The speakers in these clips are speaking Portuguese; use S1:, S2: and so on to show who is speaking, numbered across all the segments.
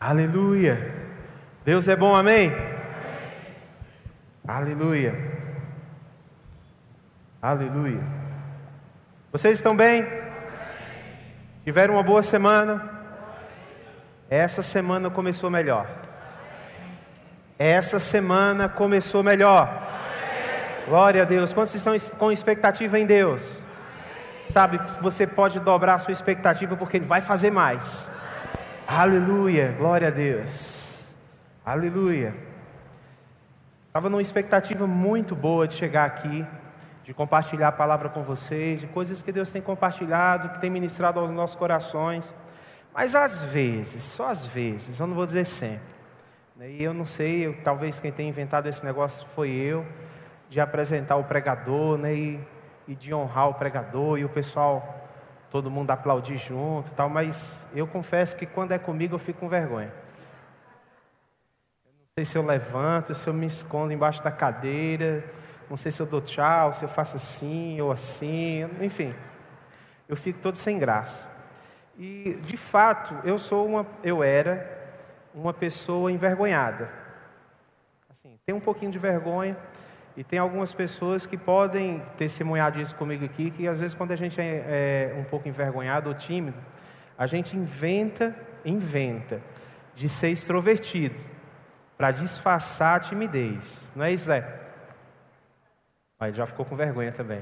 S1: Aleluia. Deus é bom, amém? Aleluia. Aleluia. Vocês estão bem? Tiveram uma boa semana? Essa semana começou melhor. Essa semana começou melhor. Glória a Deus. Quantos estão com expectativa em Deus? Sabe, você pode dobrar a sua expectativa porque Ele vai fazer mais. Aleluia. Glória a Deus. Aleluia. Estava numa expectativa muito boa de chegar aqui, de compartilhar a palavra com vocês, de coisas que Deus tem compartilhado, que tem ministrado aos nossos corações. Mas às vezes, só às vezes, eu não vou dizer sempre. Né, e eu não sei, eu, talvez quem tenha inventado esse negócio foi eu, de apresentar o pregador, né? E, e de honrar o pregador e o pessoal, todo mundo aplaudir junto, tal. Mas eu confesso que quando é comigo eu fico com vergonha. Eu não sei se eu levanto, se eu me escondo embaixo da cadeira, não sei se eu dou tchau, se eu faço assim ou assim, enfim. Eu fico todo sem graça. E de fato, eu sou uma, eu era uma pessoa envergonhada. Assim, tem um pouquinho de vergonha e tem algumas pessoas que podem testemunhar disso comigo aqui, que às vezes quando a gente é, é um pouco envergonhado ou tímido, a gente inventa, inventa de ser extrovertido para disfarçar a timidez. Não é isso, Zé? Aí já ficou com vergonha também.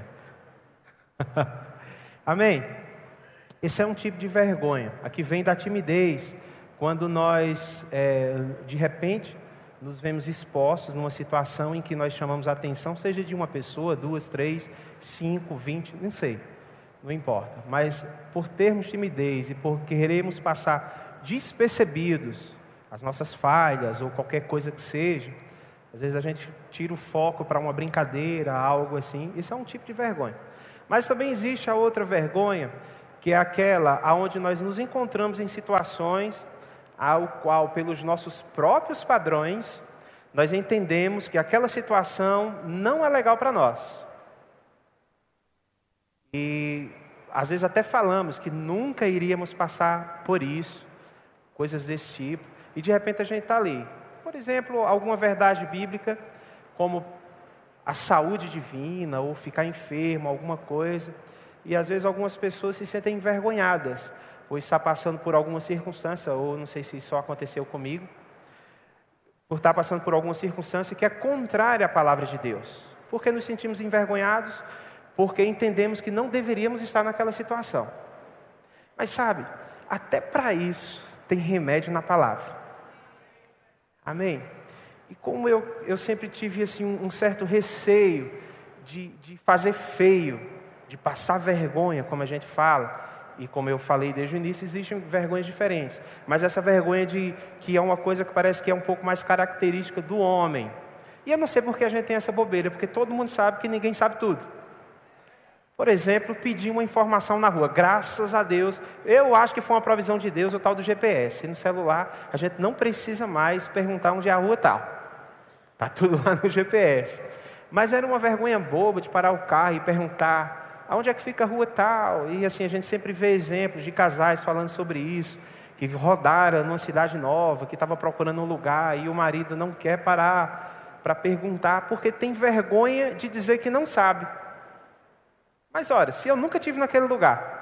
S1: Amém? Esse é um tipo de vergonha. Aqui vem da timidez. Quando nós, é, de repente, nos vemos expostos numa situação em que nós chamamos a atenção, seja de uma pessoa, duas, três, cinco, vinte, não sei, não importa. Mas por termos timidez e por queremos passar despercebidos as nossas falhas ou qualquer coisa que seja, às vezes a gente tira o foco para uma brincadeira, algo assim. Isso é um tipo de vergonha. Mas também existe a outra vergonha, que é aquela aonde nós nos encontramos em situações ao qual, pelos nossos próprios padrões, nós entendemos que aquela situação não é legal para nós. E às vezes até falamos que nunca iríamos passar por isso, coisas desse tipo, e de repente a gente está ali. Por exemplo, alguma verdade bíblica, como a saúde divina, ou ficar enfermo, alguma coisa, e às vezes algumas pessoas se sentem envergonhadas ou está passando por alguma circunstância, ou não sei se só aconteceu comigo, por estar passando por alguma circunstância que é contrária à palavra de Deus. Porque nos sentimos envergonhados, porque entendemos que não deveríamos estar naquela situação. Mas sabe, até para isso tem remédio na palavra. Amém? E como eu, eu sempre tive assim, um, um certo receio de, de fazer feio, de passar vergonha, como a gente fala, e como eu falei desde o início, existem vergonhas diferentes. Mas essa vergonha de que é uma coisa que parece que é um pouco mais característica do homem. E eu não sei porque a gente tem essa bobeira, porque todo mundo sabe que ninguém sabe tudo. Por exemplo, pedir uma informação na rua. Graças a Deus, eu acho que foi uma provisão de Deus o tal do GPS. E no celular, a gente não precisa mais perguntar onde é a rua tal. Está tudo lá no GPS. Mas era uma vergonha boba de parar o carro e perguntar aonde é que fica a rua tal? E assim, a gente sempre vê exemplos de casais falando sobre isso, que rodaram numa cidade nova, que estava procurando um lugar e o marido não quer parar para perguntar, porque tem vergonha de dizer que não sabe. Mas olha, se eu nunca tive naquele lugar,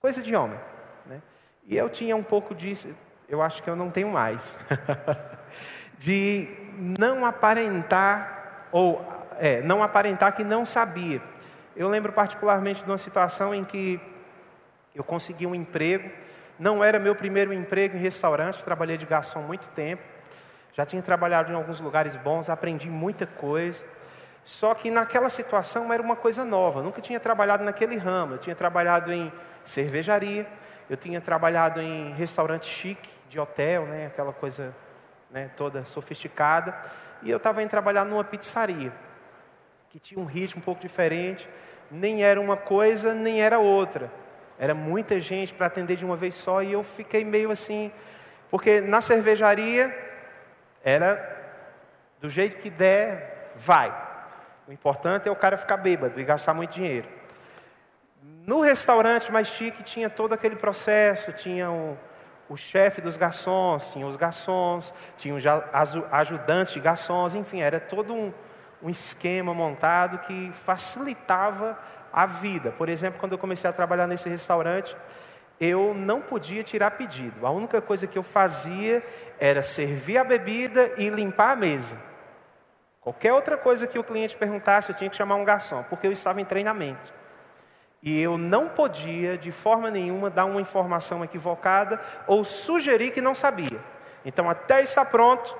S1: coisa de homem, né? E eu tinha um pouco disso, eu acho que eu não tenho mais, de não aparentar ou é, não aparentar que não sabia. Eu lembro particularmente de uma situação em que eu consegui um emprego, não era meu primeiro emprego em restaurante, trabalhei de garçom muito tempo, já tinha trabalhado em alguns lugares bons, aprendi muita coisa, só que naquela situação era uma coisa nova, nunca tinha trabalhado naquele ramo, eu tinha trabalhado em cervejaria, eu tinha trabalhado em restaurante chique, de hotel, né, aquela coisa né, toda sofisticada, e eu estava em trabalhar numa pizzaria que tinha um ritmo um pouco diferente, nem era uma coisa, nem era outra. Era muita gente para atender de uma vez só e eu fiquei meio assim, porque na cervejaria era do jeito que der, vai. O importante é o cara ficar bêbado e gastar muito dinheiro. No restaurante mais chique tinha todo aquele processo, tinha o, o chefe dos garçons, tinha os garçons, tinha os ajudantes de garçons, enfim, era todo um, um esquema montado que facilitava a vida. Por exemplo, quando eu comecei a trabalhar nesse restaurante, eu não podia tirar pedido. A única coisa que eu fazia era servir a bebida e limpar a mesa. Qualquer outra coisa que o cliente perguntasse, eu tinha que chamar um garçom, porque eu estava em treinamento. E eu não podia, de forma nenhuma, dar uma informação equivocada ou sugerir que não sabia. Então, até estar pronto,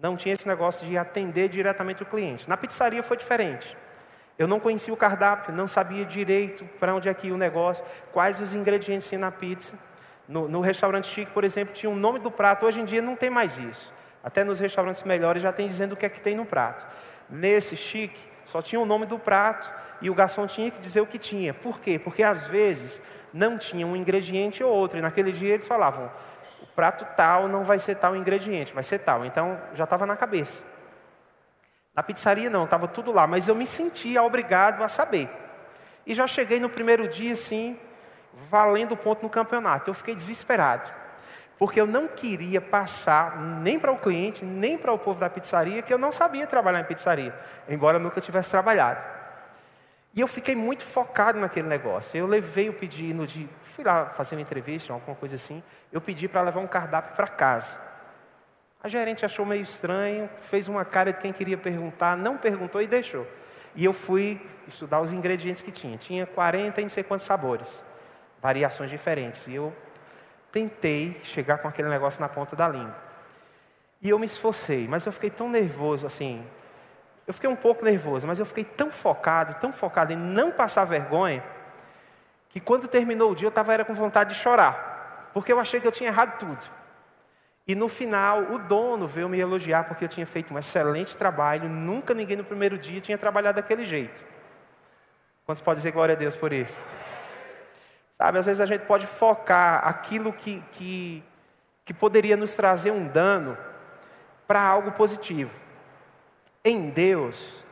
S1: não tinha esse negócio de atender diretamente o cliente. Na pizzaria foi diferente. Eu não conhecia o cardápio, não sabia direito para onde é que ia o negócio, quais os ingredientes tinha na pizza. No, no, restaurante chique, por exemplo, tinha o nome do prato. Hoje em dia não tem mais isso. Até nos restaurantes melhores já tem dizendo o que é que tem no prato. Nesse chique, só tinha o nome do prato e o garçom tinha que dizer o que tinha. Por quê? Porque às vezes não tinha um ingrediente ou outro. E naquele dia eles falavam: prato tal não vai ser tal ingrediente, vai ser tal. Então já estava na cabeça. Na pizzaria não, estava tudo lá, mas eu me sentia obrigado a saber. E já cheguei no primeiro dia assim, valendo ponto no campeonato. Eu fiquei desesperado porque eu não queria passar nem para o cliente, nem para o povo da pizzaria, que eu não sabia trabalhar em pizzaria, embora eu nunca tivesse trabalhado. E eu fiquei muito focado naquele negócio. Eu levei o pedido de. Fui lá fazer uma entrevista, alguma coisa assim. Eu pedi para levar um cardápio para casa. A gerente achou meio estranho, fez uma cara de quem queria perguntar, não perguntou e deixou. E eu fui estudar os ingredientes que tinha. Tinha 40 e não sei quantos sabores, variações diferentes. E eu tentei chegar com aquele negócio na ponta da língua. E eu me esforcei, mas eu fiquei tão nervoso assim. Eu fiquei um pouco nervoso, mas eu fiquei tão focado, tão focado em não passar vergonha, que quando terminou o dia eu estava era com vontade de chorar, porque eu achei que eu tinha errado tudo. E no final, o dono veio me elogiar porque eu tinha feito um excelente trabalho, nunca ninguém no primeiro dia tinha trabalhado daquele jeito. Quantos podem dizer glória a Deus por isso? Sabe, às vezes a gente pode focar aquilo que, que, que poderia nos trazer um dano para algo positivo. Em Deus,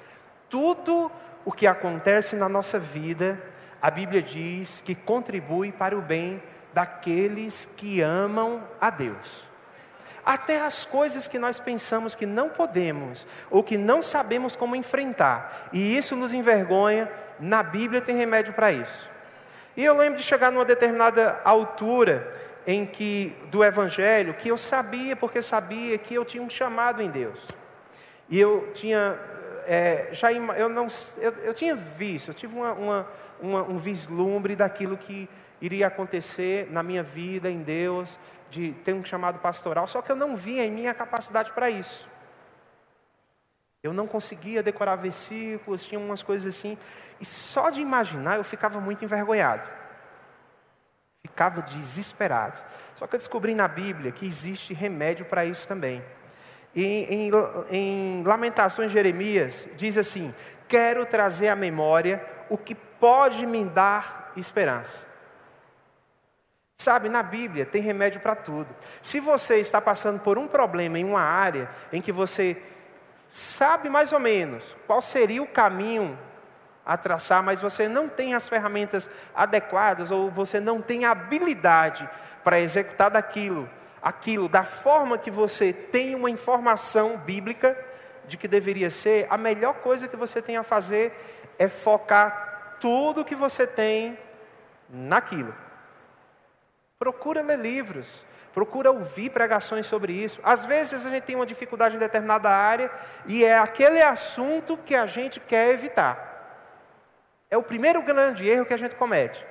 S1: tudo o que acontece na nossa vida, a Bíblia diz que contribui para o bem daqueles que amam a Deus. Até as coisas que nós pensamos que não podemos ou que não sabemos como enfrentar, e isso nos envergonha, na Bíblia tem remédio para isso. E eu lembro de chegar numa determinada altura em que do evangelho que eu sabia porque sabia que eu tinha um chamado em Deus. E eu tinha é, já eu não eu, eu, tinha visto, eu tive uma, uma, uma, um vislumbre daquilo que iria acontecer na minha vida em Deus, de ter um chamado pastoral, só que eu não via em mim a capacidade para isso. Eu não conseguia decorar versículos, tinha umas coisas assim. E só de imaginar eu ficava muito envergonhado. Ficava desesperado. Só que eu descobri na Bíblia que existe remédio para isso também. Em, em, em Lamentações Jeremias, diz assim: Quero trazer à memória o que pode me dar esperança. Sabe, na Bíblia tem remédio para tudo. Se você está passando por um problema em uma área em que você sabe mais ou menos qual seria o caminho a traçar, mas você não tem as ferramentas adequadas ou você não tem habilidade para executar daquilo, aquilo da forma que você tem uma informação bíblica de que deveria ser, a melhor coisa que você tem a fazer é focar tudo que você tem naquilo. Procura ler livros, procura ouvir pregações sobre isso. Às vezes a gente tem uma dificuldade em determinada área e é aquele assunto que a gente quer evitar. É o primeiro grande erro que a gente comete.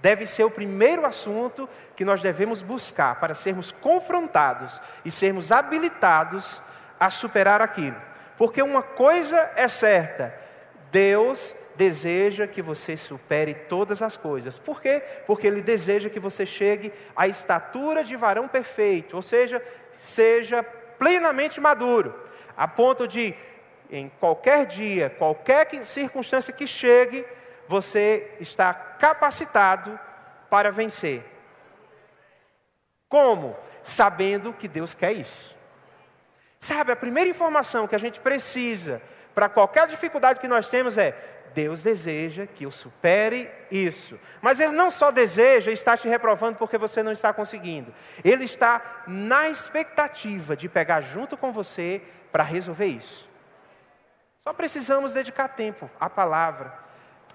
S1: Deve ser o primeiro assunto que nós devemos buscar para sermos confrontados e sermos habilitados a superar aquilo. Porque uma coisa é certa: Deus deseja que você supere todas as coisas. Por quê? Porque Ele deseja que você chegue à estatura de varão perfeito, ou seja, seja plenamente maduro, a ponto de, em qualquer dia, qualquer circunstância que chegue, você está capacitado para vencer. Como? Sabendo que Deus quer isso. Sabe, a primeira informação que a gente precisa para qualquer dificuldade que nós temos é: Deus deseja que eu supere isso. Mas Ele não só deseja estar te reprovando porque você não está conseguindo. Ele está na expectativa de pegar junto com você para resolver isso. Só precisamos dedicar tempo à palavra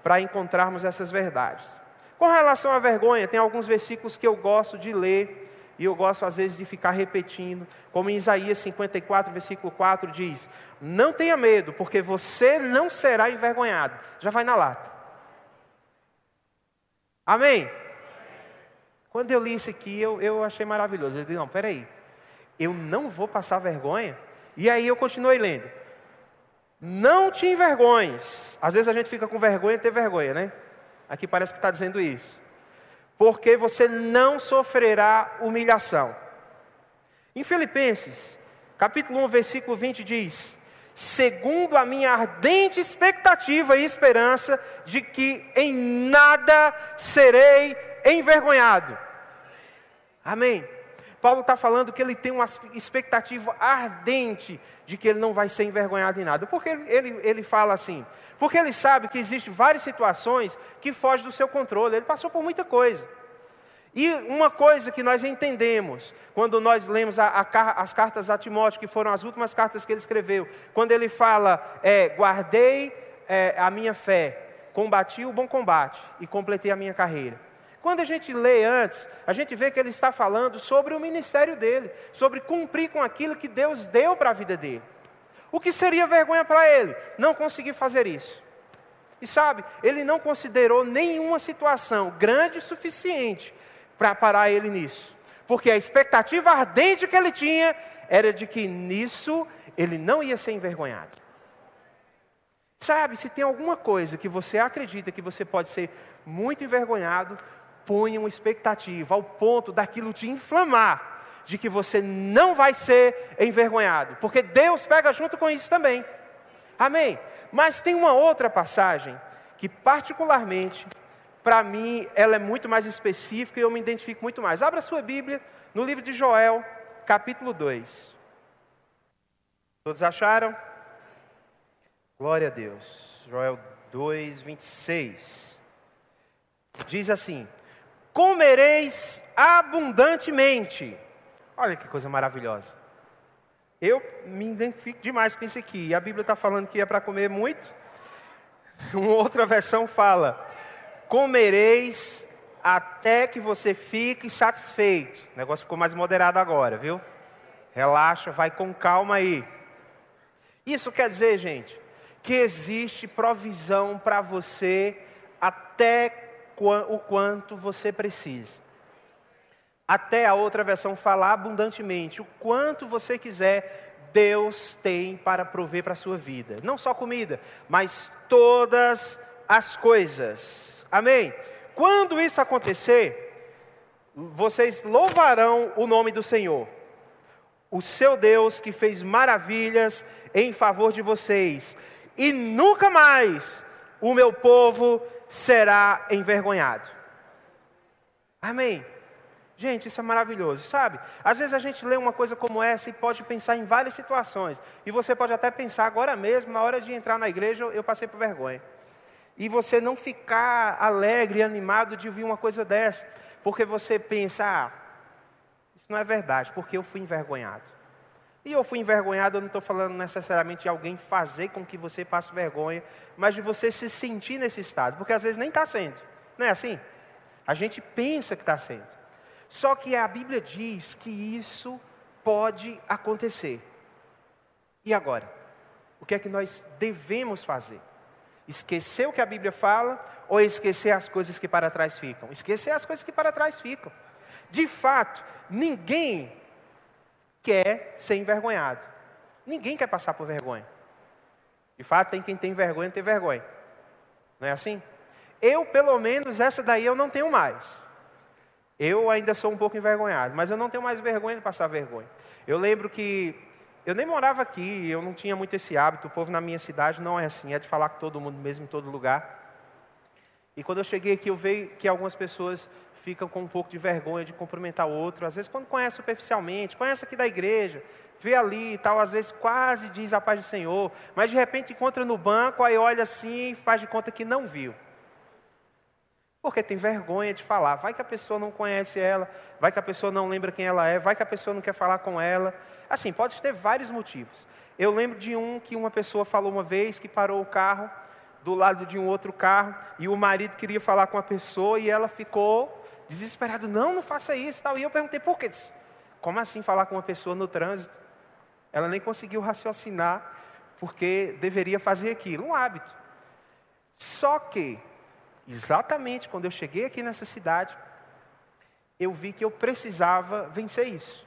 S1: para encontrarmos essas verdades. Com relação à vergonha, tem alguns versículos que eu gosto de ler e eu gosto às vezes de ficar repetindo, como em Isaías 54, versículo 4 diz: Não tenha medo, porque você não será envergonhado. Já vai na lata. Amém? Quando eu li isso aqui, eu, eu achei maravilhoso. Eu disse: Não, peraí, eu não vou passar vergonha. E aí eu continuei lendo. Não te envergonhes. Às vezes a gente fica com vergonha de ter vergonha, né? Aqui parece que está dizendo isso porque você não sofrerá humilhação. Em Filipenses, capítulo 1, versículo 20 diz: segundo a minha ardente expectativa e esperança de que em nada serei envergonhado. Amém. Paulo está falando que ele tem uma expectativa ardente de que ele não vai ser envergonhado em nada. Porque ele, ele, ele fala assim? Porque ele sabe que existem várias situações que fogem do seu controle. Ele passou por muita coisa. E uma coisa que nós entendemos, quando nós lemos a, a, as cartas a Timóteo, que foram as últimas cartas que ele escreveu, quando ele fala, é, guardei é, a minha fé, combati o bom combate e completei a minha carreira. Quando a gente lê antes, a gente vê que ele está falando sobre o ministério dele, sobre cumprir com aquilo que Deus deu para a vida dele. O que seria vergonha para ele? Não conseguir fazer isso. E sabe, ele não considerou nenhuma situação grande o suficiente para parar ele nisso. Porque a expectativa ardente que ele tinha era de que nisso ele não ia ser envergonhado. Sabe, se tem alguma coisa que você acredita que você pode ser muito envergonhado, ponha uma expectativa ao ponto daquilo te inflamar, de que você não vai ser envergonhado, porque Deus pega junto com isso também. Amém? Mas tem uma outra passagem que, particularmente, para mim, ela é muito mais específica e eu me identifico muito mais. Abra sua Bíblia no livro de Joel, capítulo 2. Todos acharam? Glória a Deus. Joel 2, 26. Diz assim: comereis abundantemente. Olha que coisa maravilhosa. Eu me identifico demais com isso aqui. E a Bíblia está falando que é para comer muito. Uma outra versão fala: comereis até que você fique satisfeito. O negócio ficou mais moderado agora, viu? Relaxa, vai com calma aí. Isso quer dizer, gente, que existe provisão para você até o quanto você precisa. Até a outra versão fala abundantemente, o quanto você quiser, Deus tem para prover para a sua vida. Não só comida, mas todas as coisas. Amém? Quando isso acontecer, vocês louvarão o nome do Senhor, o seu Deus que fez maravilhas em favor de vocês, e nunca mais o meu povo será envergonhado. Amém. Gente, isso é maravilhoso, sabe? Às vezes a gente lê uma coisa como essa e pode pensar em várias situações. E você pode até pensar agora mesmo, na hora de entrar na igreja, eu passei por vergonha. E você não ficar alegre e animado de ouvir uma coisa dessa, porque você pensa, ah, isso não é verdade, porque eu fui envergonhado. E eu fui envergonhado, eu não estou falando necessariamente de alguém fazer com que você passe vergonha, mas de você se sentir nesse estado, porque às vezes nem está sendo, não é assim? A gente pensa que está sendo. Só que a Bíblia diz que isso pode acontecer. E agora? O que é que nós devemos fazer? Esquecer o que a Bíblia fala ou esquecer as coisas que para trás ficam? Esquecer as coisas que para trás ficam. De fato, ninguém quer ser envergonhado. Ninguém quer passar por vergonha. De fato, tem quem tem vergonha ter vergonha. Não é assim? Eu, pelo menos, essa daí eu não tenho mais. Eu ainda sou um pouco envergonhado, mas eu não tenho mais vergonha de passar vergonha. Eu lembro que eu nem morava aqui, eu não tinha muito esse hábito. O povo na minha cidade não é assim, é de falar com todo mundo mesmo em todo lugar. E quando eu cheguei aqui, eu vi que algumas pessoas ficam com um pouco de vergonha de cumprimentar o outro. Às vezes, quando conhece superficialmente, conhece aqui da igreja, vê ali e tal, às vezes quase diz a paz do Senhor, mas de repente encontra no banco, aí olha assim e faz de conta que não viu. Porque tem vergonha de falar. Vai que a pessoa não conhece ela, vai que a pessoa não lembra quem ela é, vai que a pessoa não quer falar com ela. Assim, pode ter vários motivos. Eu lembro de um que uma pessoa falou uma vez que parou o carro do lado de um outro carro e o marido queria falar com a pessoa e ela ficou desesperada, não, não faça isso, tal. E eu perguntei por quê? Como assim falar com uma pessoa no trânsito? Ela nem conseguiu raciocinar porque deveria fazer aquilo, um hábito. Só que, exatamente quando eu cheguei aqui nessa cidade, eu vi que eu precisava vencer isso.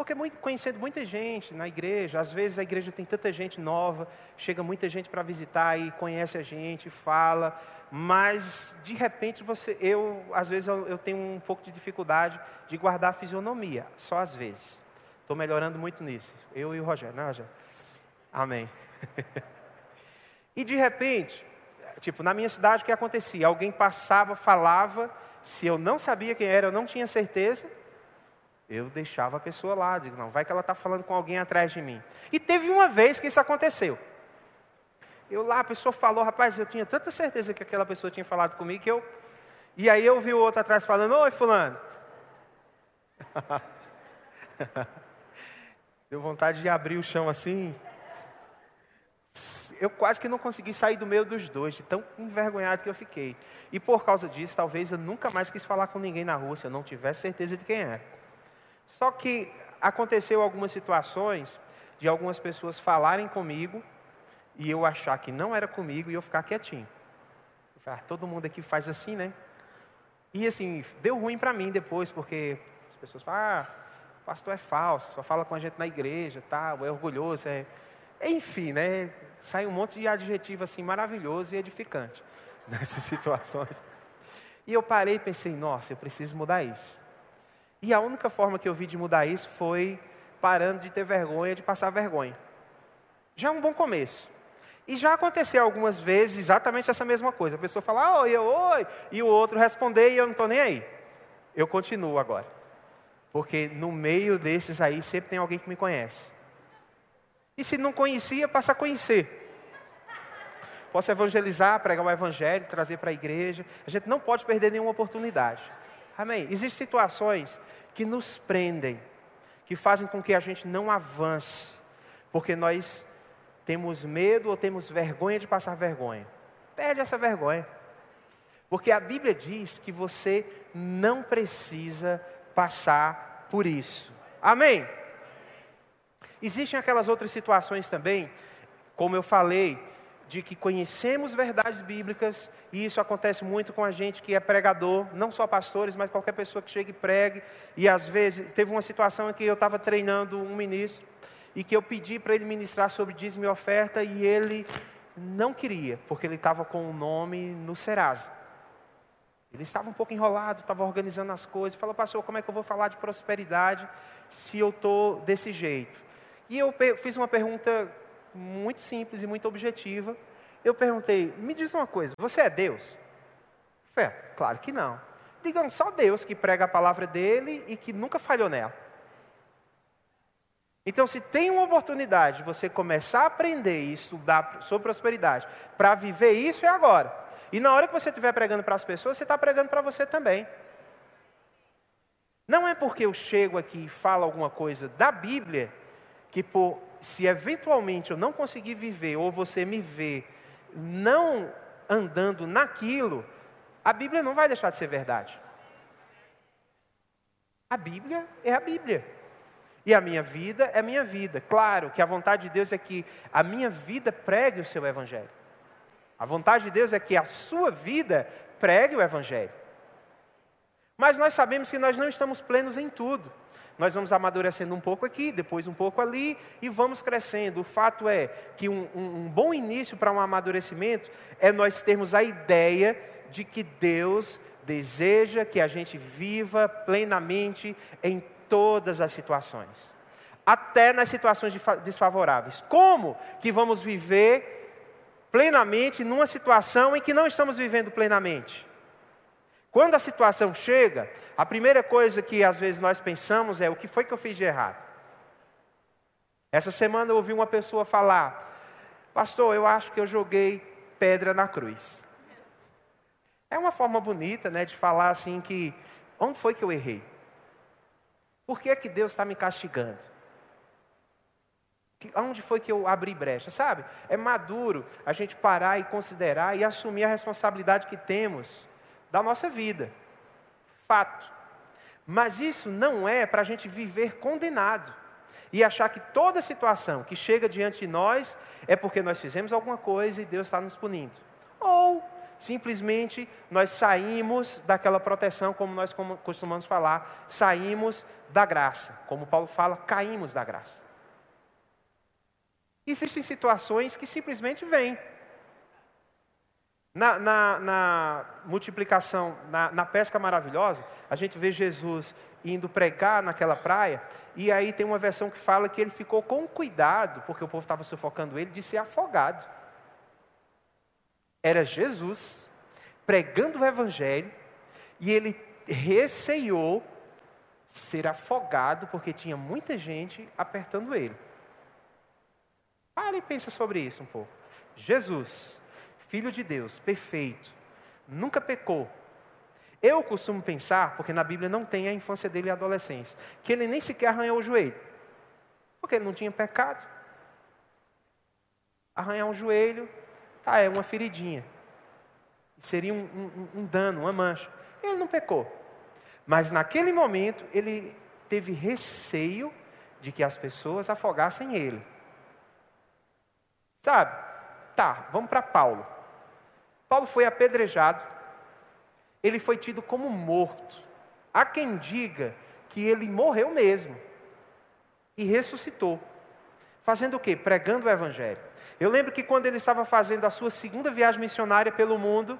S1: Porque muito, conhecendo muita gente na igreja, às vezes a igreja tem tanta gente nova, chega muita gente para visitar e conhece a gente, fala, mas de repente você, eu às vezes eu, eu tenho um pouco de dificuldade de guardar a fisionomia, só às vezes. Estou melhorando muito nisso. Eu e o Rogério, não, Rogério? Amém. e de repente, tipo, na minha cidade o que acontecia? Alguém passava, falava, se eu não sabia quem era, eu não tinha certeza, eu deixava a pessoa lá, digo, não, vai que ela está falando com alguém atrás de mim. E teve uma vez que isso aconteceu. Eu lá, a pessoa falou, rapaz, eu tinha tanta certeza que aquela pessoa tinha falado comigo que eu. E aí eu vi o outro atrás falando, oi fulano. Deu vontade de abrir o chão assim. Eu quase que não consegui sair do meio dos dois, de tão envergonhado que eu fiquei. E por causa disso, talvez eu nunca mais quis falar com ninguém na se eu não tivesse certeza de quem era. Só que aconteceu algumas situações de algumas pessoas falarem comigo e eu achar que não era comigo e eu ficar quietinho. Eu falei, ah, todo mundo aqui faz assim, né? E assim, deu ruim para mim depois, porque as pessoas falam, ah, o pastor é falso, só fala com a gente na igreja, tal, é orgulhoso, é... Enfim, né? Sai um monte de adjetivo assim maravilhoso e edificante nessas situações. E eu parei e pensei, nossa, eu preciso mudar isso. E a única forma que eu vi de mudar isso foi parando de ter vergonha, de passar vergonha. Já é um bom começo. E já aconteceu algumas vezes exatamente essa mesma coisa. A pessoa fala, oi, eu, oi, e o outro responder e eu não estou nem aí. Eu continuo agora. Porque no meio desses aí sempre tem alguém que me conhece. E se não conhecia, passa a conhecer. Posso evangelizar, pregar o evangelho, trazer para a igreja. A gente não pode perder nenhuma oportunidade. Amém? Existem situações que nos prendem, que fazem com que a gente não avance, porque nós temos medo ou temos vergonha de passar vergonha. Perde essa vergonha. Porque a Bíblia diz que você não precisa passar por isso. Amém? Existem aquelas outras situações também, como eu falei, de que conhecemos verdades bíblicas, e isso acontece muito com a gente que é pregador, não só pastores, mas qualquer pessoa que chegue e pregue. E às vezes, teve uma situação em que eu estava treinando um ministro, e que eu pedi para ele ministrar sobre dízimo e oferta, e ele não queria, porque ele estava com o nome no Serasa. Ele estava um pouco enrolado, estava organizando as coisas, falou, pastor, como é que eu vou falar de prosperidade se eu estou desse jeito? E eu fiz uma pergunta muito simples e muito objetiva. Eu perguntei: me diz uma coisa, você é Deus? Fé, claro que não. Digam só Deus que prega a palavra dele e que nunca falhou nela. Então, se tem uma oportunidade de você começar a aprender e estudar sobre prosperidade, para viver isso é agora. E na hora que você estiver pregando para as pessoas, você está pregando para você também. Não é porque eu chego aqui e falo alguma coisa da Bíblia que por se eventualmente eu não conseguir viver, ou você me ver não andando naquilo, a Bíblia não vai deixar de ser verdade. A Bíblia é a Bíblia. E a minha vida é a minha vida. Claro que a vontade de Deus é que a minha vida pregue o seu Evangelho. A vontade de Deus é que a sua vida pregue o Evangelho. Mas nós sabemos que nós não estamos plenos em tudo. Nós vamos amadurecendo um pouco aqui, depois um pouco ali e vamos crescendo. O fato é que um, um, um bom início para um amadurecimento é nós termos a ideia de que Deus deseja que a gente viva plenamente em todas as situações, até nas situações desfavoráveis. Como que vamos viver plenamente numa situação em que não estamos vivendo plenamente? Quando a situação chega, a primeira coisa que às vezes nós pensamos é: o que foi que eu fiz de errado? Essa semana eu ouvi uma pessoa falar: Pastor, eu acho que eu joguei pedra na cruz. É uma forma bonita né, de falar assim que onde foi que eu errei? Por que é que Deus está me castigando? Onde foi que eu abri brecha? Sabe? É maduro a gente parar e considerar e assumir a responsabilidade que temos da nossa vida. Fato. Mas isso não é para a gente viver condenado e achar que toda situação que chega diante de nós é porque nós fizemos alguma coisa e Deus está nos punindo. Ou simplesmente nós saímos daquela proteção, como nós costumamos falar, saímos da graça. Como Paulo fala, caímos da graça. Existem situações que simplesmente vêm. Na, na, na multiplicação, na, na, pesca maravilhosa, a gente vê Jesus indo pregar naquela praia, e aí tem uma versão que fala que ele ficou com cuidado, porque o povo estava sufocando ele, de ser afogado. Era Jesus pregando o Evangelho, e ele receiou ser afogado, porque tinha muita gente apertando ele. Para e pensa sobre isso um pouco. Jesus Filho de Deus, perfeito, nunca pecou. Eu costumo pensar, porque na Bíblia não tem a infância dele e a adolescência, que ele nem sequer arranhou o joelho, porque ele não tinha pecado. Arranhar um joelho, tá, é uma feridinha, seria um, um, um dano, uma mancha. Ele não pecou, mas naquele momento ele teve receio de que as pessoas afogassem ele. Sabe? Tá, vamos para Paulo. Paulo foi apedrejado, ele foi tido como morto. Há quem diga que ele morreu mesmo e ressuscitou. Fazendo o quê? Pregando o Evangelho. Eu lembro que quando ele estava fazendo a sua segunda viagem missionária pelo mundo,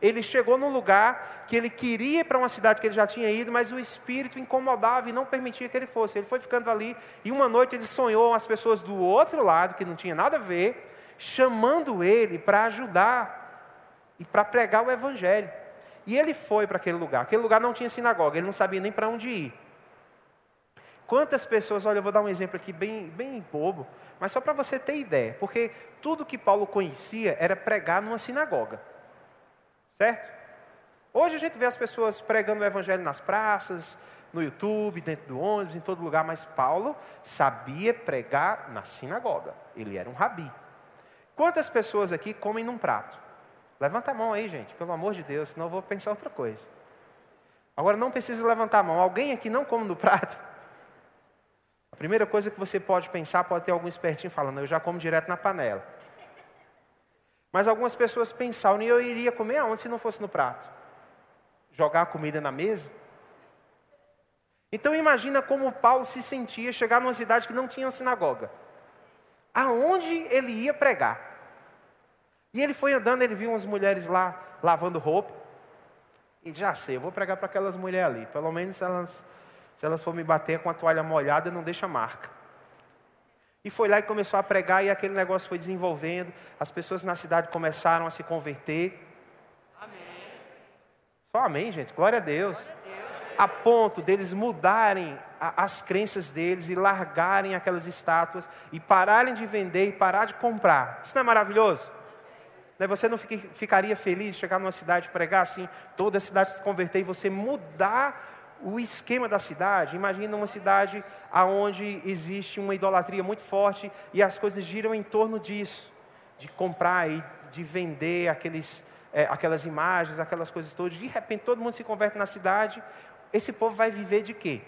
S1: ele chegou num lugar que ele queria ir para uma cidade que ele já tinha ido, mas o espírito incomodava e não permitia que ele fosse. Ele foi ficando ali e uma noite ele sonhou as pessoas do outro lado, que não tinha nada a ver, chamando ele para ajudar e para pregar o evangelho. E ele foi para aquele lugar. Aquele lugar não tinha sinagoga, ele não sabia nem para onde ir. Quantas pessoas, olha, eu vou dar um exemplo aqui bem, bem bobo, mas só para você ter ideia, porque tudo que Paulo conhecia era pregar numa sinagoga, certo? Hoje a gente vê as pessoas pregando o evangelho nas praças, no YouTube, dentro do ônibus, em todo lugar, mas Paulo sabia pregar na sinagoga, ele era um rabi. Quantas pessoas aqui comem num prato? Levanta a mão aí, gente, pelo amor de Deus, senão eu vou pensar outra coisa. Agora não precisa levantar a mão. Alguém aqui não come no prato? A primeira coisa que você pode pensar, pode ter algum espertinho falando, eu já como direto na panela. Mas algumas pessoas pensaram, e eu iria comer aonde se não fosse no prato? Jogar a comida na mesa? Então imagina como Paulo se sentia chegar numa cidade que não tinha sinagoga. Aonde ele ia pregar? E ele foi andando, ele viu umas mulheres lá lavando roupa. E já sei, eu vou pregar para aquelas mulheres ali. Pelo menos se elas, se elas for me bater com a toalha molhada, não deixa marca. E foi lá e começou a pregar, e aquele negócio foi desenvolvendo. As pessoas na cidade começaram a se converter. Amém. Só amém, gente. Glória a Deus. Glória a, Deus. a ponto deles mudarem a, as crenças deles e largarem aquelas estátuas e pararem de vender e parar de comprar. Isso não é maravilhoso? Né, você não ficaria feliz chegar numa cidade, pregar assim, toda a cidade se converter e você mudar o esquema da cidade? Imagina uma cidade onde existe uma idolatria muito forte e as coisas giram em torno disso, de comprar e de vender aqueles, é, aquelas imagens, aquelas coisas todas. De repente todo mundo se converte na cidade, esse povo vai viver de quê?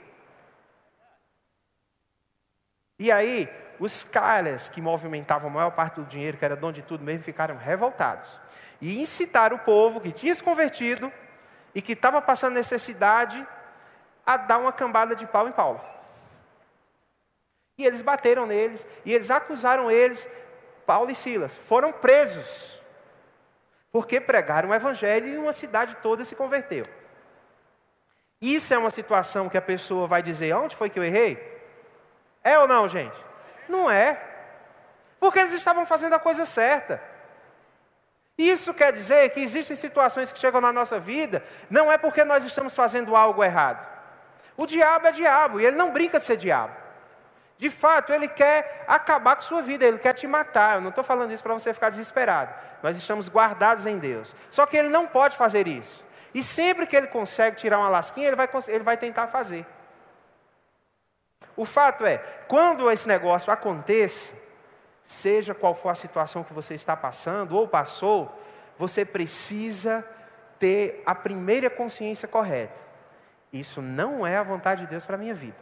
S1: E aí, os caras que movimentavam a maior parte do dinheiro, que era dono de tudo mesmo, ficaram revoltados. E incitaram o povo que tinha se convertido e que estava passando necessidade a dar uma cambada de pau em Paulo. E eles bateram neles, e eles acusaram eles, Paulo e Silas. Foram presos, porque pregaram o evangelho e uma cidade toda se converteu. Isso é uma situação que a pessoa vai dizer: onde foi que eu errei? É ou não, gente? Não é. Porque eles estavam fazendo a coisa certa. Isso quer dizer que existem situações que chegam na nossa vida, não é porque nós estamos fazendo algo errado. O diabo é diabo e ele não brinca de ser diabo. De fato, ele quer acabar com sua vida, ele quer te matar. Eu não estou falando isso para você ficar desesperado. Nós estamos guardados em Deus. Só que ele não pode fazer isso. E sempre que ele consegue tirar uma lasquinha, ele vai, ele vai tentar fazer. O fato é, quando esse negócio aconteça, seja qual for a situação que você está passando ou passou, você precisa ter a primeira consciência correta. Isso não é a vontade de Deus para a minha vida.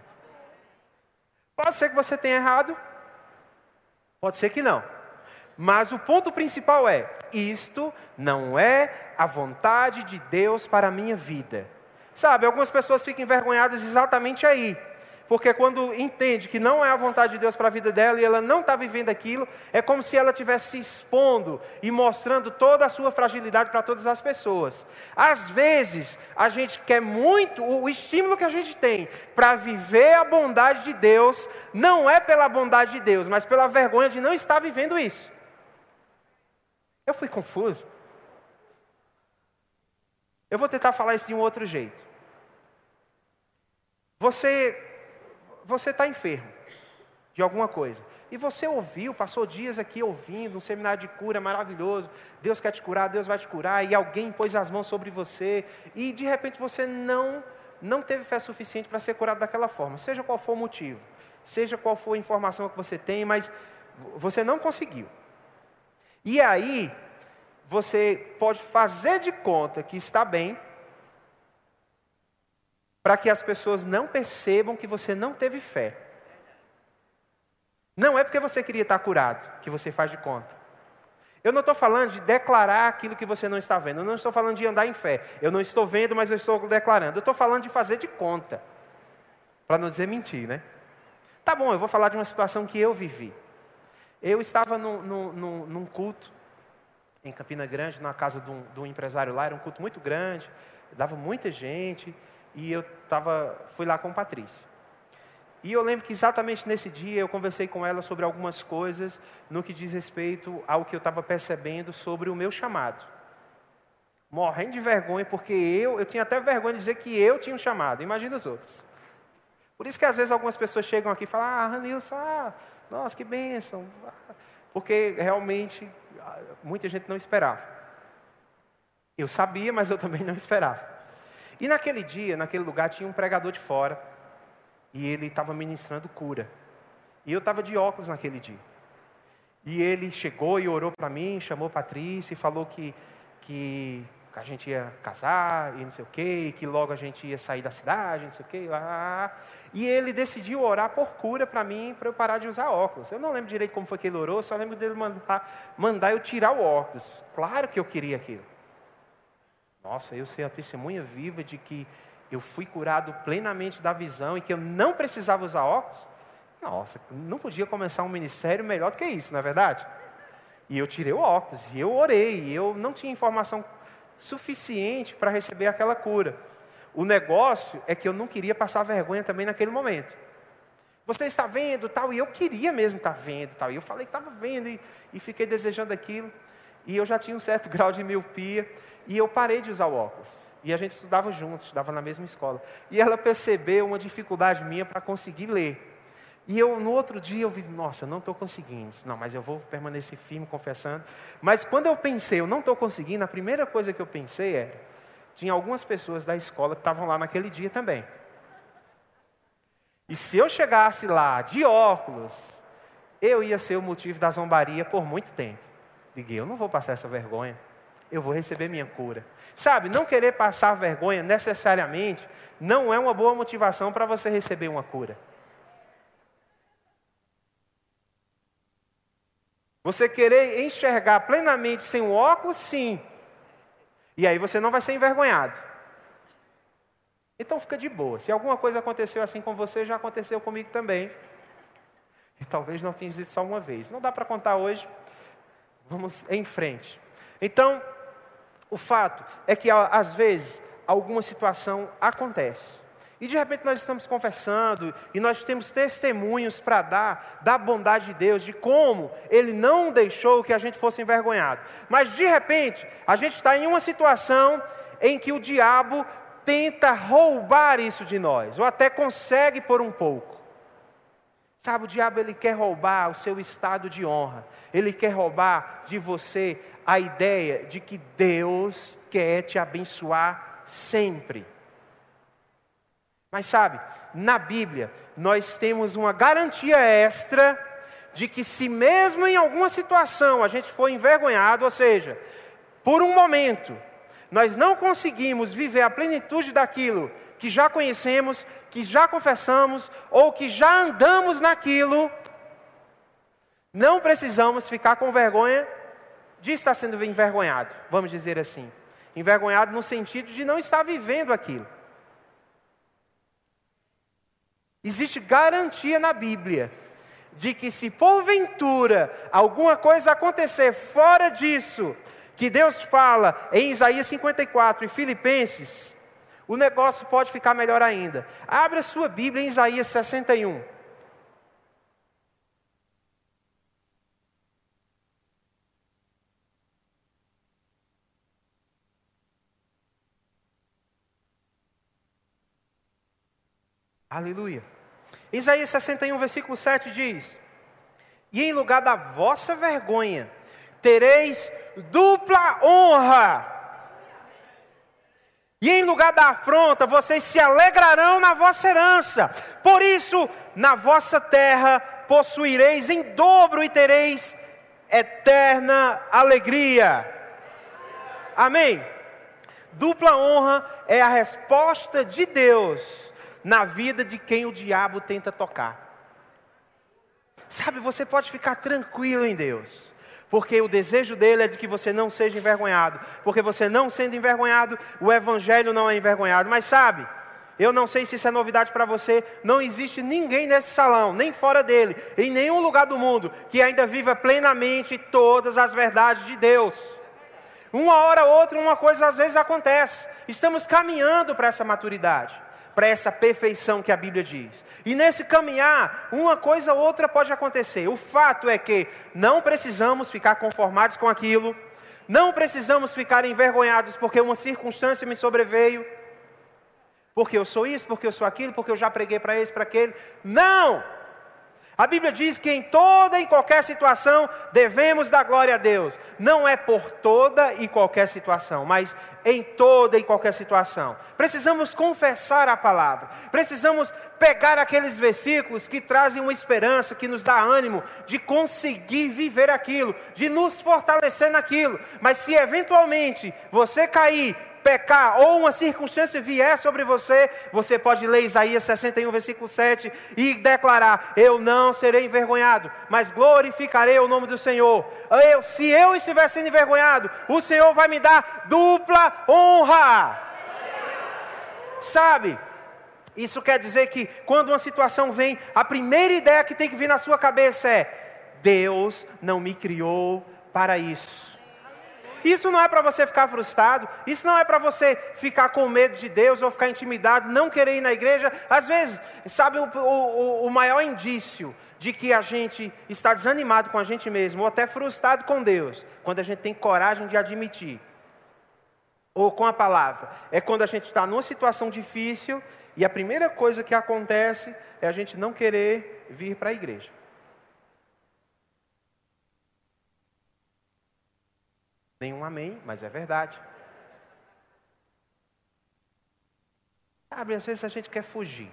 S1: Pode ser que você tenha errado, pode ser que não. Mas o ponto principal é: isto não é a vontade de Deus para a minha vida. Sabe, algumas pessoas ficam envergonhadas exatamente aí. Porque quando entende que não é a vontade de Deus para a vida dela e ela não está vivendo aquilo, é como se ela estivesse se expondo e mostrando toda a sua fragilidade para todas as pessoas. Às vezes, a gente quer muito, o estímulo que a gente tem para viver a bondade de Deus, não é pela bondade de Deus, mas pela vergonha de não estar vivendo isso. Eu fui confuso. Eu vou tentar falar isso de um outro jeito. Você você está enfermo de alguma coisa. E você ouviu, passou dias aqui ouvindo, um seminário de cura maravilhoso. Deus quer te curar, Deus vai te curar. E alguém pôs as mãos sobre você. E de repente você não, não teve fé suficiente para ser curado daquela forma. Seja qual for o motivo. Seja qual for a informação que você tem, mas você não conseguiu. E aí, você pode fazer de conta que está bem, para que as pessoas não percebam que você não teve fé. Não é porque você queria estar curado que você faz de conta. Eu não estou falando de declarar aquilo que você não está vendo. Eu não estou falando de andar em fé. Eu não estou vendo, mas eu estou declarando. Eu estou falando de fazer de conta. Para não dizer mentir, né? Tá bom, eu vou falar de uma situação que eu vivi. Eu estava num, num, num culto em Campina Grande, na casa de um, de um empresário lá. Era um culto muito grande, dava muita gente e eu tava, fui lá com Patrícia. E eu lembro que exatamente nesse dia eu conversei com ela sobre algumas coisas no que diz respeito ao que eu estava percebendo sobre o meu chamado. Morrendo de vergonha, porque eu, eu tinha até vergonha de dizer que eu tinha um chamado, imagina os outros. Por isso que às vezes algumas pessoas chegam aqui e falam, ah, Ranilson, ah, nossa, que bênção. Porque realmente ah, muita gente não esperava. Eu sabia, mas eu também não esperava. E naquele dia, naquele lugar, tinha um pregador de fora. E ele estava ministrando cura. E eu estava de óculos naquele dia. E ele chegou e orou para mim, chamou Patrícia e falou que, que a gente ia casar e não sei o quê, e que logo a gente ia sair da cidade, não sei o quê. Lá, lá. E ele decidiu orar por cura para mim, para eu parar de usar óculos. Eu não lembro direito como foi que ele orou, só lembro dele mandar, mandar eu tirar o óculos. Claro que eu queria aquilo. Nossa, eu sei a testemunha viva de que eu fui curado plenamente da visão e que eu não precisava usar óculos. Nossa, não podia começar um ministério melhor do que isso, não é verdade? E eu tirei o óculos, e eu orei, e eu não tinha informação suficiente para receber aquela cura. O negócio é que eu não queria passar vergonha também naquele momento. Você está vendo tal, e eu queria mesmo estar vendo tal. E eu falei que estava vendo e, e fiquei desejando aquilo. E eu já tinha um certo grau de miopia. E eu parei de usar o óculos. E a gente estudava juntos, estudava na mesma escola. E ela percebeu uma dificuldade minha para conseguir ler. E eu, no outro dia, eu vi, nossa, não estou conseguindo. Não, mas eu vou permanecer firme, confessando. Mas quando eu pensei, eu não estou conseguindo, a primeira coisa que eu pensei era, tinha algumas pessoas da escola que estavam lá naquele dia também. E se eu chegasse lá de óculos, eu ia ser o motivo da zombaria por muito tempo. Liguei, eu não vou passar essa vergonha eu vou receber minha cura. Sabe, não querer passar vergonha necessariamente não é uma boa motivação para você receber uma cura. Você querer enxergar plenamente sem o óculos, sim. E aí você não vai ser envergonhado. Então fica de boa. Se alguma coisa aconteceu assim com você, já aconteceu comigo também. E talvez não tenha sido só uma vez. Não dá para contar hoje. Vamos em frente. Então, o fato é que, às vezes, alguma situação acontece. E de repente nós estamos confessando e nós temos testemunhos para dar da bondade de Deus, de como Ele não deixou que a gente fosse envergonhado. Mas de repente a gente está em uma situação em que o diabo tenta roubar isso de nós, ou até consegue por um pouco. Sabe, o diabo ele quer roubar o seu estado de honra, ele quer roubar de você a ideia de que Deus quer te abençoar sempre. Mas sabe, na Bíblia, nós temos uma garantia extra de que, se mesmo em alguma situação a gente for envergonhado, ou seja, por um momento, nós não conseguimos viver a plenitude daquilo que já conhecemos, que já confessamos ou que já andamos naquilo, não precisamos ficar com vergonha de estar sendo envergonhado, vamos dizer assim. Envergonhado no sentido de não estar vivendo aquilo. Existe garantia na Bíblia de que se porventura alguma coisa acontecer fora disso, que Deus fala em Isaías 54 e Filipenses, o negócio pode ficar melhor ainda. Abra sua Bíblia em Isaías 61. Aleluia. Isaías 61, versículo 7 diz: E em lugar da vossa vergonha, tereis dupla honra. E em lugar da afronta, vocês se alegrarão na vossa herança. Por isso, na vossa terra possuireis em dobro e tereis eterna alegria. Amém. Dupla honra é a resposta de Deus na vida de quem o diabo tenta tocar. Sabe, você pode ficar tranquilo em Deus. Porque o desejo dele é de que você não seja envergonhado. Porque você não sendo envergonhado, o evangelho não é envergonhado. Mas sabe, eu não sei se isso é novidade para você, não existe ninguém nesse salão, nem fora dele, em nenhum lugar do mundo, que ainda viva plenamente todas as verdades de Deus. Uma hora ou outra, uma coisa às vezes acontece. Estamos caminhando para essa maturidade para essa perfeição que a Bíblia diz. E nesse caminhar, uma coisa ou outra pode acontecer. O fato é que não precisamos ficar conformados com aquilo, não precisamos ficar envergonhados porque uma circunstância me sobreveio, porque eu sou isso, porque eu sou aquilo, porque eu já preguei para esse, para aquele. Não! A Bíblia diz que em toda e qualquer situação devemos dar glória a Deus. Não é por toda e qualquer situação, mas em toda e qualquer situação. Precisamos confessar a palavra. Precisamos pegar aqueles versículos que trazem uma esperança, que nos dá ânimo de conseguir viver aquilo, de nos fortalecer naquilo. Mas se eventualmente você cair pecar ou uma circunstância vier sobre você, você pode ler Isaías 61, versículo 7 e declarar: Eu não serei envergonhado, mas glorificarei o nome do Senhor. Eu, se eu estiver sendo envergonhado, o Senhor vai me dar dupla honra. Sabe? Isso quer dizer que quando uma situação vem, a primeira ideia que tem que vir na sua cabeça é: Deus não me criou para isso. Isso não é para você ficar frustrado, isso não é para você ficar com medo de Deus ou ficar intimidado, não querer ir na igreja. Às vezes, sabe o, o, o maior indício de que a gente está desanimado com a gente mesmo, ou até frustrado com Deus, quando a gente tem coragem de admitir, ou com a palavra, é quando a gente está numa situação difícil e a primeira coisa que acontece é a gente não querer vir para a igreja. Nenhum amém, mas é verdade. Sabe, às vezes a gente quer fugir.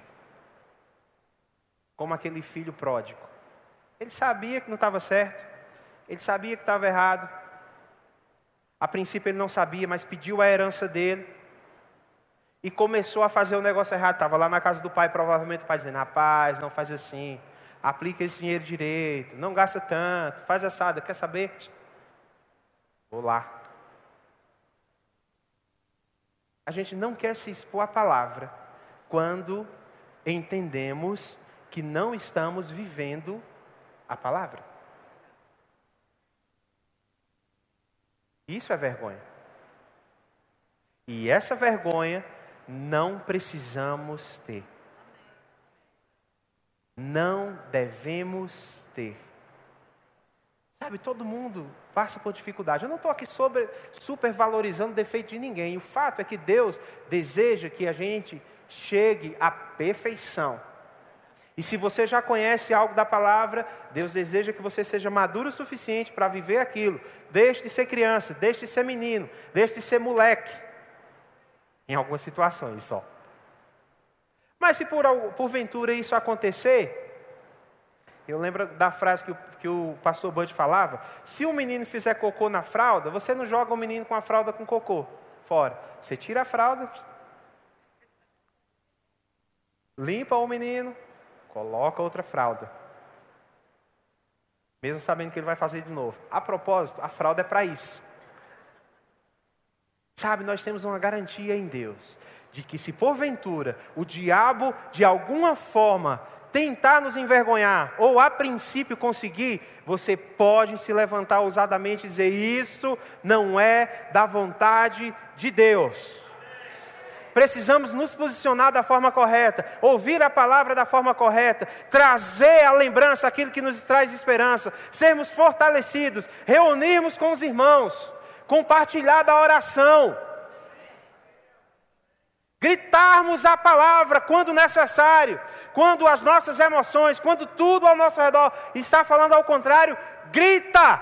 S1: Como aquele filho pródigo. Ele sabia que não estava certo. Ele sabia que estava errado. A princípio ele não sabia, mas pediu a herança dele. E começou a fazer o negócio errado. Estava lá na casa do pai, provavelmente o pai dizendo: Rapaz, não faz assim. Aplica esse dinheiro direito. Não gasta tanto. Faz assada. Quer saber? Vou lá. A gente não quer se expor à palavra quando entendemos que não estamos vivendo a palavra. Isso é vergonha. E essa vergonha não precisamos ter. Não devemos ter. Sabe, todo mundo passa por dificuldade. Eu não estou aqui sobre, supervalorizando o defeito de ninguém. O fato é que Deus deseja que a gente chegue à perfeição. E se você já conhece algo da palavra, Deus deseja que você seja maduro o suficiente para viver aquilo. Deixe de ser criança, deixe de ser menino, deixe de ser moleque. Em algumas situações só. Mas se por, porventura isso acontecer, eu lembro da frase que o, que o pastor Bud falava: se um menino fizer cocô na fralda, você não joga o menino com a fralda com cocô fora. Você tira a fralda, limpa o menino, coloca outra fralda. Mesmo sabendo que ele vai fazer de novo. A propósito, a fralda é para isso. Sabe, nós temos uma garantia em Deus de que se porventura o diabo de alguma forma tentar nos envergonhar, ou a princípio conseguir, você pode se levantar ousadamente e dizer: Isto não é da vontade de Deus. Precisamos nos posicionar da forma correta, ouvir a palavra da forma correta, trazer à lembrança aquilo que nos traz esperança, sermos fortalecidos, reunirmos com os irmãos, compartilhar da oração gritarmos a palavra quando necessário, quando as nossas emoções, quando tudo ao nosso redor está falando ao contrário, grita.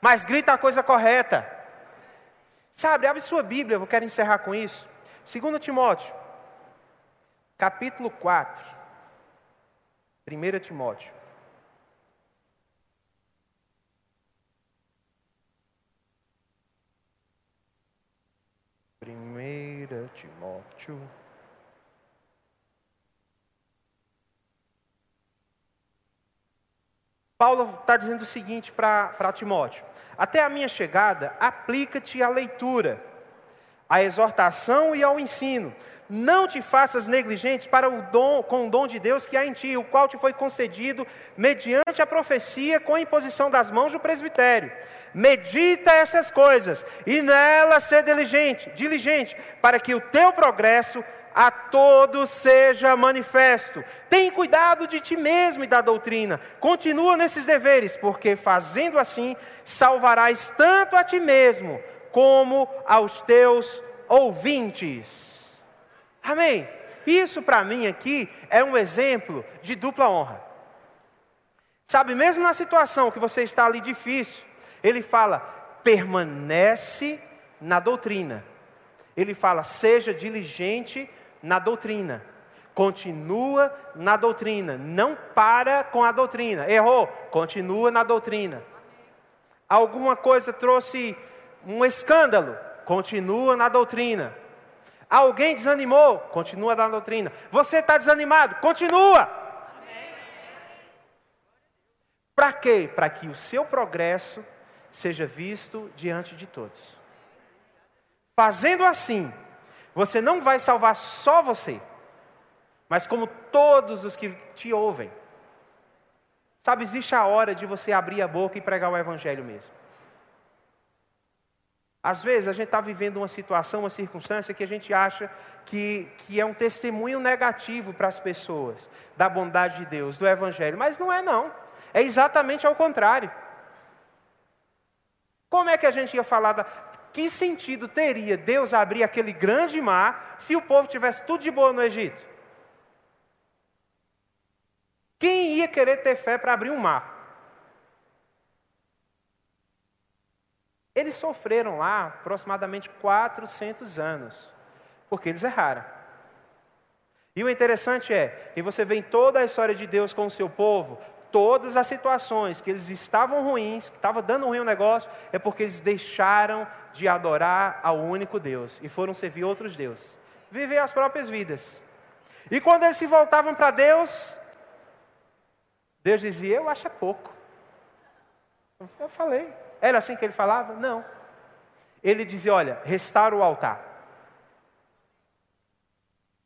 S1: Mas grita a coisa correta. Sabe, abre sua Bíblia, eu quero encerrar com isso. 2 Timóteo, capítulo 4. 1 Timóteo. 1 Timóteo. Paulo está dizendo o seguinte para Timóteo: Até a minha chegada, aplica-te à leitura, à exortação e ao ensino. Não te faças negligente para o dom, com o dom de Deus que há em ti, o qual te foi concedido mediante a profecia com a imposição das mãos do presbitério. Medita essas coisas e nela ser diligente, diligente, para que o teu progresso a todos seja manifesto. Tem cuidado de ti mesmo e da doutrina. Continua nesses deveres, porque fazendo assim salvarás tanto a ti mesmo como aos teus ouvintes. Amém? Isso para mim aqui é um exemplo de dupla honra. Sabe, mesmo na situação que você está ali difícil, ele fala: permanece na doutrina. Ele fala: seja diligente na doutrina. Continua na doutrina. Não para com a doutrina. Errou? Continua na doutrina. Alguma coisa trouxe um escândalo? Continua na doutrina. Alguém desanimou? Continua na doutrina. Você está desanimado? Continua. Para quê? Para que o seu progresso seja visto diante de todos. Fazendo assim, você não vai salvar só você, mas como todos os que te ouvem. Sabe, existe a hora de você abrir a boca e pregar o Evangelho mesmo. Às vezes a gente está vivendo uma situação, uma circunstância que a gente acha que, que é um testemunho negativo para as pessoas da bondade de Deus, do Evangelho, mas não é não. É exatamente ao contrário. Como é que a gente ia falar da. Que sentido teria Deus abrir aquele grande mar se o povo tivesse tudo de boa no Egito? Quem ia querer ter fé para abrir um mar? Eles sofreram lá aproximadamente 400 anos, porque eles erraram. E o interessante é, e você vê em toda a história de Deus com o seu povo, todas as situações que eles estavam ruins, que estava dando ruim o negócio, é porque eles deixaram de adorar ao único Deus e foram servir outros deuses, viver as próprias vidas. E quando eles se voltavam para Deus, Deus dizia: Eu acho é pouco. Eu falei, era assim que ele falava? Não. Ele dizia: olha, restaura o altar.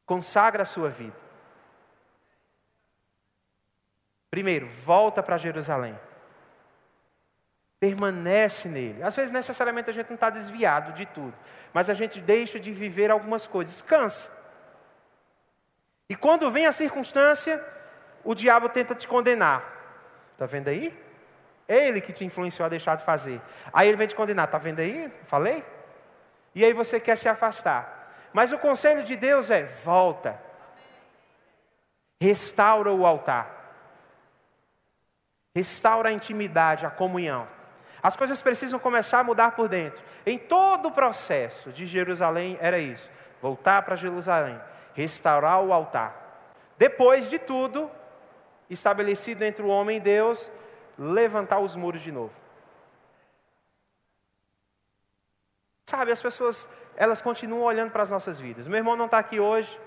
S1: Consagra a sua vida. Primeiro, volta para Jerusalém. Permanece nele. Às vezes, necessariamente, a gente não está desviado de tudo, mas a gente deixa de viver algumas coisas, cansa. E quando vem a circunstância, o diabo tenta te condenar. Está vendo aí? Ele que te influenciou a deixar de fazer. Aí ele vem te condenar. Está vendo aí? Falei? E aí você quer se afastar. Mas o conselho de Deus é: volta. Restaura o altar. Restaura a intimidade, a comunhão. As coisas precisam começar a mudar por dentro. Em todo o processo de Jerusalém era isso: voltar para Jerusalém, restaurar o altar. Depois de tudo, estabelecido entre o homem e Deus, levantar os muros de novo. Sabe, as pessoas, elas continuam olhando para as nossas vidas. Meu irmão não está aqui hoje.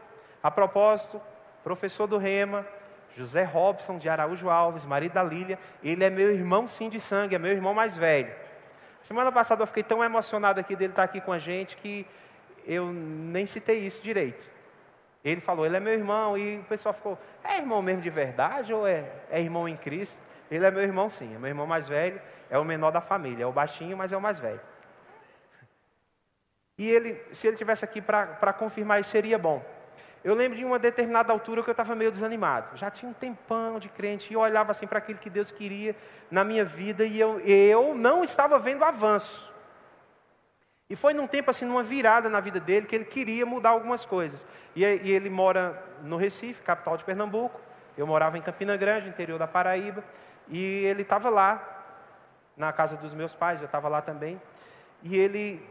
S1: A propósito, professor do Rema, José Robson de Araújo Alves, marido da Lília, ele é meu irmão sim de sangue, é meu irmão mais velho. Semana passada eu fiquei tão emocionado aqui dele estar aqui com a gente que eu nem citei isso direito. Ele falou, ele é meu irmão, e o pessoal ficou, é irmão mesmo de verdade ou é, é irmão em Cristo? Ele é meu irmão sim, é meu irmão mais velho, é o menor da família, é o baixinho, mas é o mais velho. E ele, se ele tivesse aqui para confirmar isso, seria bom. Eu lembro de uma determinada altura que eu estava meio desanimado. Já tinha um tempão de crente e eu olhava assim para aquilo que Deus queria na minha vida e eu, eu não estava vendo avanço. E foi num tempo assim, numa virada na vida dele, que ele queria mudar algumas coisas. E, e ele mora no Recife, capital de Pernambuco. Eu morava em Campina Grande, interior da Paraíba. E ele estava lá, na casa dos meus pais, eu estava lá também. E ele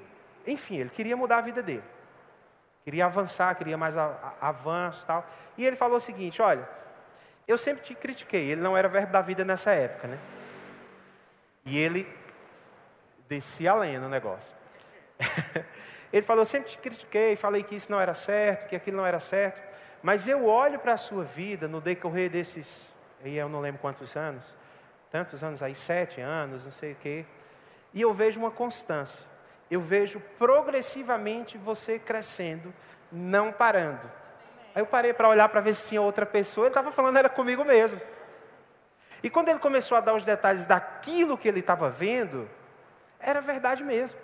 S1: enfim, ele queria mudar a vida dele. Queria avançar, queria mais avanço e tal. E ele falou o seguinte: olha, eu sempre te critiquei. Ele não era verbo da vida nessa época, né? E ele descia além no negócio. ele falou: eu sempre te critiquei, falei que isso não era certo, que aquilo não era certo. Mas eu olho para a sua vida no decorrer desses, aí eu não lembro quantos anos, tantos anos aí, sete anos, não sei o quê, e eu vejo uma constância eu vejo progressivamente você crescendo, não parando. Aí eu parei para olhar para ver se tinha outra pessoa, ele estava falando, era comigo mesmo. E quando ele começou a dar os detalhes daquilo que ele estava vendo, era verdade mesmo.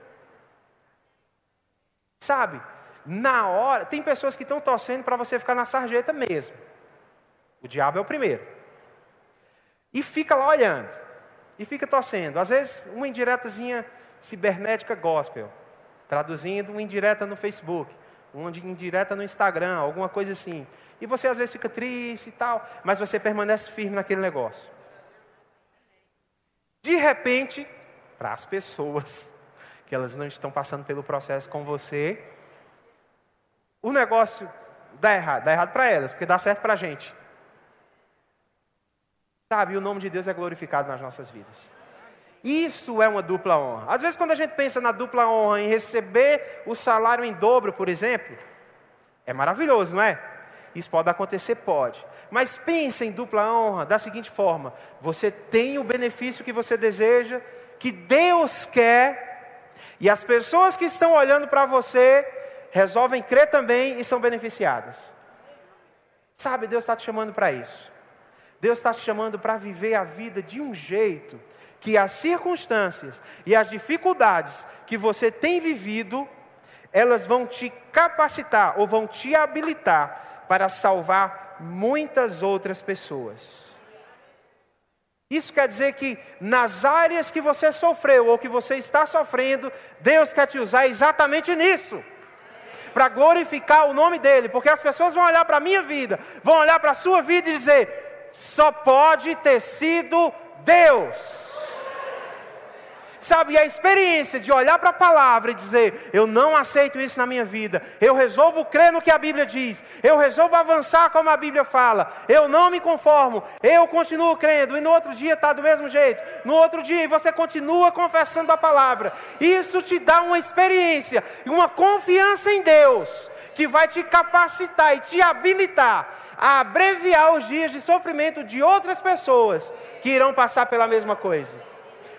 S1: Sabe, na hora, tem pessoas que estão torcendo para você ficar na sarjeta mesmo. O diabo é o primeiro. E fica lá olhando. E fica torcendo. Às vezes, uma indiretazinha cibernética gospel, traduzindo uma indireta no Facebook, uma indireta no Instagram, alguma coisa assim. E você às vezes fica triste e tal, mas você permanece firme naquele negócio. De repente, para as pessoas que elas não estão passando pelo processo com você, o negócio dá errado, dá errado para elas, porque dá certo para a gente. Sabe, e o nome de Deus é glorificado nas nossas vidas. Isso é uma dupla honra. Às vezes, quando a gente pensa na dupla honra, em receber o salário em dobro, por exemplo, é maravilhoso, não é? Isso pode acontecer? Pode. Mas pense em dupla honra da seguinte forma: você tem o benefício que você deseja, que Deus quer, e as pessoas que estão olhando para você resolvem crer também e são beneficiadas. Sabe, Deus está te chamando para isso. Deus está te chamando para viver a vida de um jeito que as circunstâncias e as dificuldades que você tem vivido, elas vão te capacitar ou vão te habilitar para salvar muitas outras pessoas. Isso quer dizer que nas áreas que você sofreu ou que você está sofrendo, Deus quer te usar exatamente nisso. Para glorificar o nome dEle, porque as pessoas vão olhar para a minha vida, vão olhar para a sua vida e dizer: só pode ter sido Deus. Sabe, a experiência de olhar para a palavra e dizer: Eu não aceito isso na minha vida, eu resolvo crer no que a Bíblia diz, eu resolvo avançar como a Bíblia fala, eu não me conformo, eu continuo crendo, e no outro dia está do mesmo jeito, no outro dia você continua confessando a palavra. Isso te dá uma experiência e uma confiança em Deus, que vai te capacitar e te habilitar a abreviar os dias de sofrimento de outras pessoas que irão passar pela mesma coisa.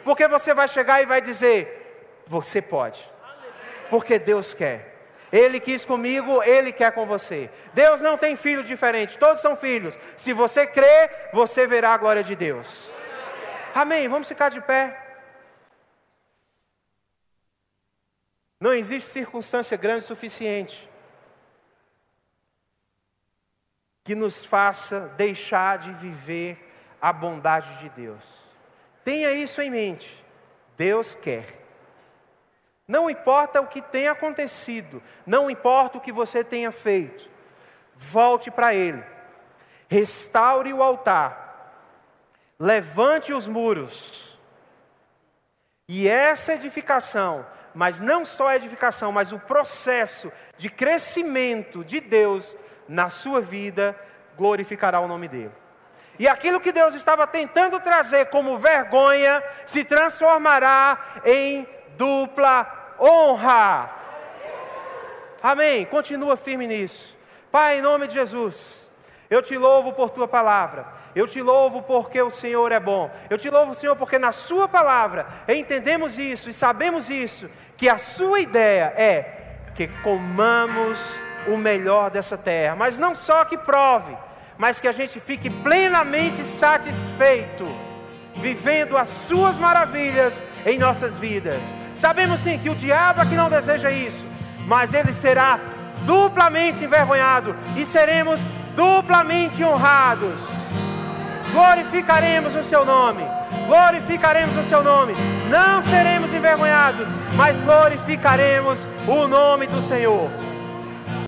S1: Porque você vai chegar e vai dizer: Você pode. Porque Deus quer. Ele quis comigo, ele quer com você. Deus não tem filho diferente, todos são filhos. Se você crer, você verá a glória de Deus. Amém. Vamos ficar de pé. Não existe circunstância grande o suficiente que nos faça deixar de viver a bondade de Deus. Tenha isso em mente. Deus quer. Não importa o que tenha acontecido, não importa o que você tenha feito, volte para Ele, restaure o altar, levante os muros, e essa edificação, mas não só a edificação, mas o processo de crescimento de Deus na sua vida, glorificará o nome dele. E aquilo que Deus estava tentando trazer como vergonha se transformará em dupla honra. Amém. Continua firme nisso. Pai, em nome de Jesus, eu te louvo por tua palavra. Eu te louvo porque o Senhor é bom. Eu te louvo, Senhor, porque na Sua palavra entendemos isso e sabemos isso, que a Sua ideia é que comamos o melhor dessa terra, mas não só que prove, mas que a gente fique plenamente satisfeito, vivendo as Suas maravilhas em nossas vidas. Sabemos sim que o diabo é que não deseja isso, mas ele será duplamente envergonhado e seremos duplamente honrados. Glorificaremos o seu nome, glorificaremos o seu nome. Não seremos envergonhados, mas glorificaremos o nome do Senhor.